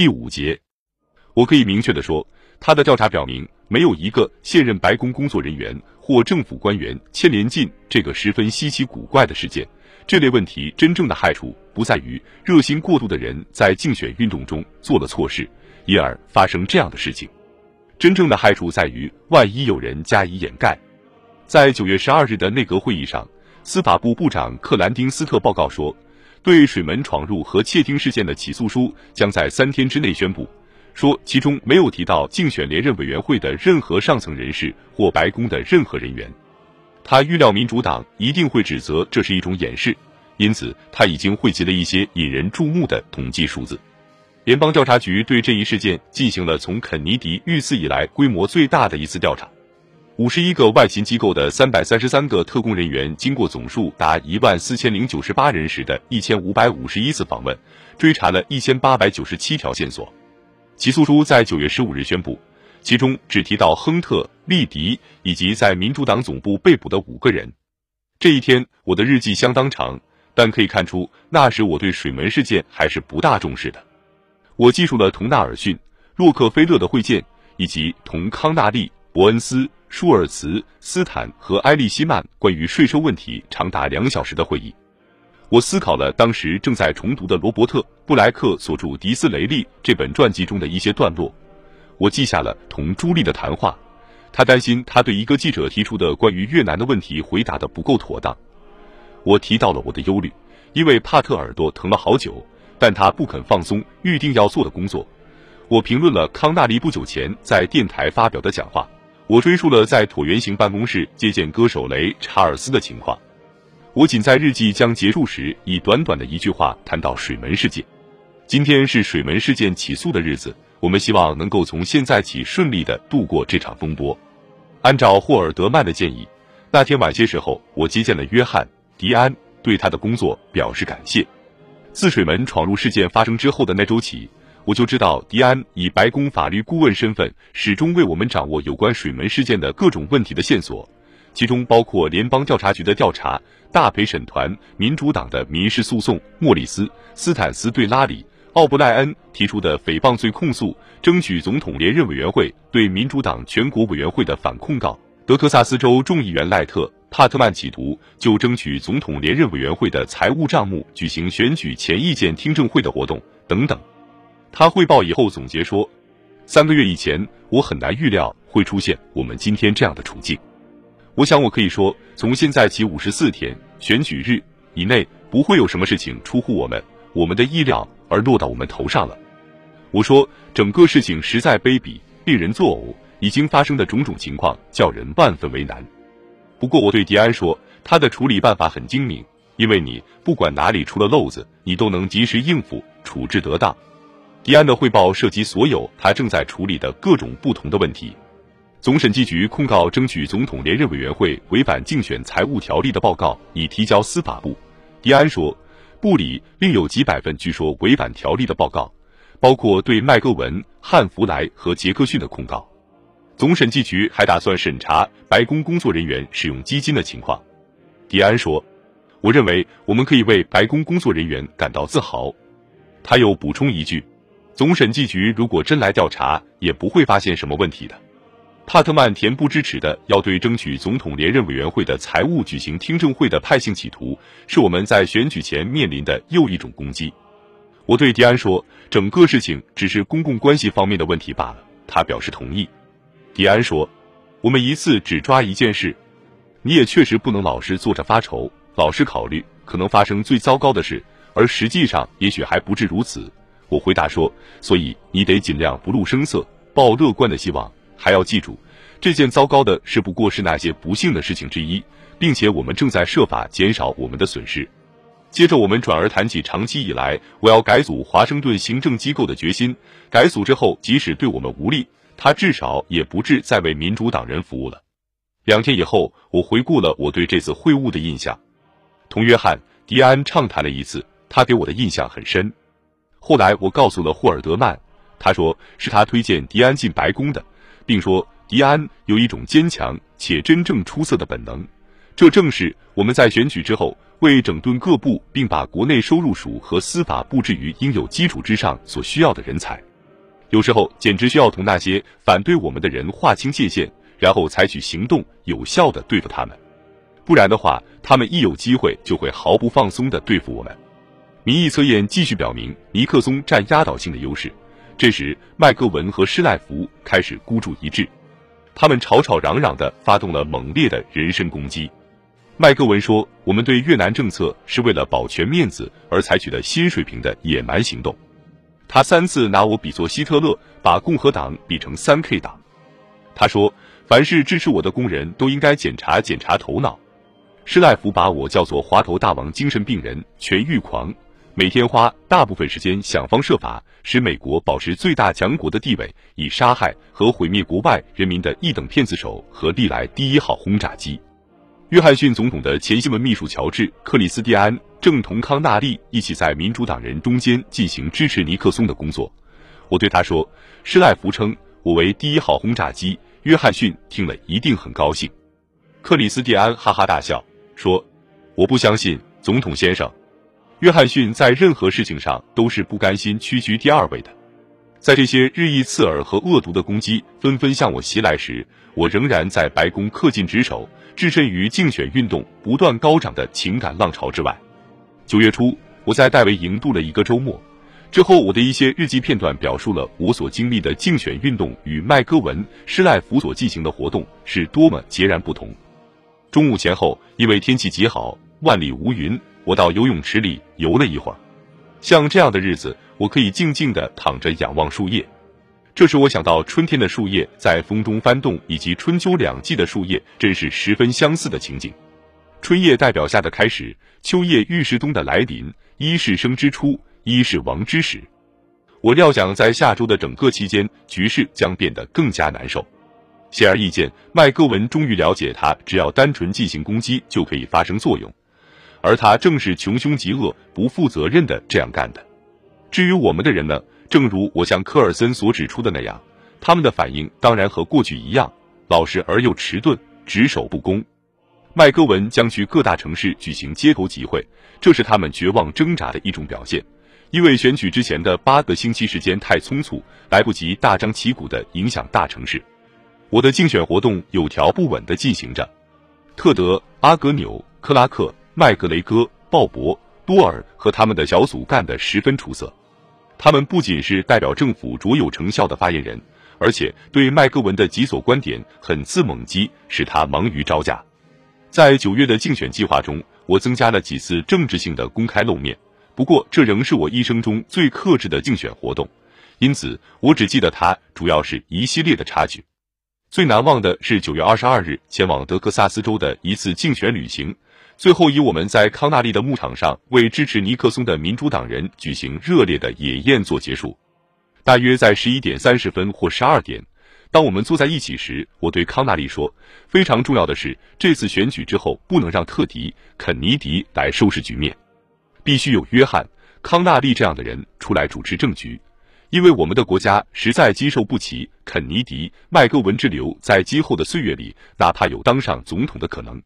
第五节，我可以明确的说，他的调查表明，没有一个现任白宫工作人员或政府官员牵连进这个十分稀奇古怪的事件。这类问题真正的害处不在于热心过度的人在竞选运动中做了错事，因而发生这样的事情。真正的害处在于，万一有人加以掩盖。在九月十二日的内阁会议上，司法部部长克兰丁斯特报告说，对水门闯入和窃听事件的起诉书将在三天之内宣布。说其中没有提到竞选连任委员会的任何上层人士或白宫的任何人员。他预料民主党一定会指责这是一种掩饰，因此他已经汇集了一些引人注目的统计数字。联邦调查局对这一事件进行了从肯尼迪遇刺以来规模最大的一次调查。五十一个外勤机构的三百三十三个特工人员，经过总数达一万四千零九十八人时的一千五百五十一次访问，追查了一千八百九十七条线索。起诉书在九月十五日宣布。其中只提到亨特、利迪以及在民主党总部被捕的五个人。这一天，我的日记相当长，但可以看出那时我对水门事件还是不大重视的。我记述了同纳尔逊、洛克菲勒的会见，以及同康纳利、伯恩斯、舒尔茨、斯坦和埃利希曼关于税收问题长达两小时的会议。我思考了当时正在重读的罗伯特·布莱克所著《迪斯雷利》这本传记中的一些段落。我记下了同朱莉的谈话，他担心他对一个记者提出的关于越南的问题回答的不够妥当。我提到了我的忧虑，因为帕特耳朵疼了好久，但他不肯放松预定要做的工作。我评论了康纳利不久前在电台发表的讲话，我追溯了在椭圆形办公室接见歌手雷查尔斯的情况。我仅在日记将结束时，以短短的一句话谈到水门事件。今天是水门事件起诉的日子。我们希望能够从现在起顺利的度过这场风波。按照霍尔德曼的建议，那天晚些时候，我接见了约翰·迪安，对他的工作表示感谢。自水门闯入事件发生之后的那周起，我就知道迪安以白宫法律顾问身份，始终为我们掌握有关水门事件的各种问题的线索，其中包括联邦调查局的调查、大陪审团、民主党的民事诉讼、莫里斯·斯坦斯对拉里。奥布莱恩提出的诽谤罪控诉，争取总统连任委员会对民主党全国委员会的反控告，德克萨斯州众议员赖特·帕特曼企图就争取总统连任委员会的财务账目举行选举前意见听证会的活动等等。他汇报以后总结说：“三个月以前，我很难预料会出现我们今天这样的处境。我想我可以说，从现在起五十四天选举日以内，不会有什么事情出乎我们我们的意料。”而落到我们头上了。我说，整个事情实在卑鄙，令人作呕。已经发生的种种情况，叫人万分为难。不过，我对迪安说，他的处理办法很精明，因为你不管哪里出了漏子，你都能及时应付，处置得当。迪安的汇报涉及所有他正在处理的各种不同的问题。总审计局控告争取总统连任委员会违反竞选财务条例的报告已提交司法部。迪安说。部里另有几百份据说违反条例的报告，包括对麦戈文、汉弗莱和杰克逊的控告。总审计局还打算审查白宫工作人员使用基金的情况。迪安说：“我认为我们可以为白宫工作人员感到自豪。”他又补充一句：“总审计局如果真来调查，也不会发现什么问题的。”帕特曼恬不知耻的要对争取总统连任委员会的财务举行听证会的派性企图，是我们在选举前面临的又一种攻击。我对迪安说，整个事情只是公共关系方面的问题罢了。他表示同意。迪安说，我们一次只抓一件事，你也确实不能老是坐着发愁，老是考虑可能发生最糟糕的事，而实际上也许还不至如此。我回答说，所以你得尽量不露声色，抱乐观的希望。还要记住，这件糟糕的事不过是那些不幸的事情之一，并且我们正在设法减少我们的损失。接着，我们转而谈起长期以来我要改组华盛顿行政机构的决心。改组之后，即使对我们无力，他至少也不致再为民主党人服务了。两天以后，我回顾了我对这次会晤的印象，同约翰·迪安畅谈了一次，他给我的印象很深。后来，我告诉了霍尔德曼，他说是他推荐迪安进白宫的。并说，迪安有一种坚强且真正出色的本能，这正是我们在选举之后为整顿各部并把国内收入署和司法布置于应有基础之上所需要的人才。有时候简直需要同那些反对我们的人划清界限，然后采取行动，有效的对付他们。不然的话，他们一有机会就会毫不放松的对付我们。民意测验继续表明尼克松占压倒性的优势。这时，麦戈文和施耐福开始孤注一掷，他们吵吵嚷嚷的发动了猛烈的人身攻击。麦戈文说：“我们对越南政策是为了保全面子而采取的新水平的野蛮行动。”他三次拿我比作希特勒，把共和党比成三 K 党。他说：“凡是支持我的工人都应该检查检查头脑。”施耐福把我叫做“滑头大王”精神病人、权欲狂。每天花大部分时间想方设法使美国保持最大强国的地位，以杀害和毁灭国外人民的一等骗子手和历来第一号轰炸机。约翰逊总统的前新闻秘书乔治·克里斯蒂安正同康纳利一起在民主党人中间进行支持尼克松的工作。我对他说：“施赖福称我为第一号轰炸机。”约翰逊听了一定很高兴。克里斯蒂安哈哈大笑说：“我不相信，总统先生。”约翰逊在任何事情上都是不甘心屈居第二位的。在这些日益刺耳和恶毒的攻击纷纷向我袭来时，我仍然在白宫恪尽职守，置身于竞选运动不断高涨的情感浪潮之外。九月初，我在戴维营度了一个周末。之后，我的一些日记片段表述了我所经历的竞选运动与麦戈文、施赖弗所进行的活动是多么截然不同。中午前后，因为天气极好，万里无云。我到游泳池里游了一会儿，像这样的日子，我可以静静的躺着仰望树叶。这时我想到春天的树叶在风中翻动，以及春秋两季的树叶，真是十分相似的情景。春叶代表夏的开始，秋叶预示冬的来临。一是生之初，一是亡之时。我料想在下周的整个期间，局势将变得更加难受。显而易见，麦戈文终于了解，他只要单纯进行攻击就可以发生作用。而他正是穷凶极恶、不负责任的这样干的。至于我们的人呢？正如我向科尔森所指出的那样，他们的反应当然和过去一样，老实而又迟钝，只守不攻。麦戈文将去各大城市举行街头集会，这是他们绝望挣扎的一种表现，因为选举之前的八个星期时间太匆促，来不及大张旗鼓的影响大城市。我的竞选活动有条不紊的进行着，特德、阿格纽、克拉克。麦格雷戈、鲍勃、多尔和他们的小组干得十分出色。他们不仅是代表政府卓有成效的发言人，而且对麦格文的几所观点狠刺猛击，使他忙于招架。在九月的竞选计划中，我增加了几次政治性的公开露面。不过，这仍是我一生中最克制的竞选活动，因此我只记得它主要是一系列的插曲。最难忘的是九月二十二日前往德克萨斯州的一次竞选旅行。最后以我们在康纳利的牧场上为支持尼克松的民主党人举行热烈的野宴做结束。大约在十一点三十分或十二点，当我们坐在一起时，我对康纳利说：“非常重要的是，这次选举之后不能让特迪、肯尼迪来收拾局面，必须有约翰·康纳利这样的人出来主持政局，因为我们的国家实在经受不起肯尼迪、麦戈文之流在今后的岁月里哪怕有当上总统的可能。”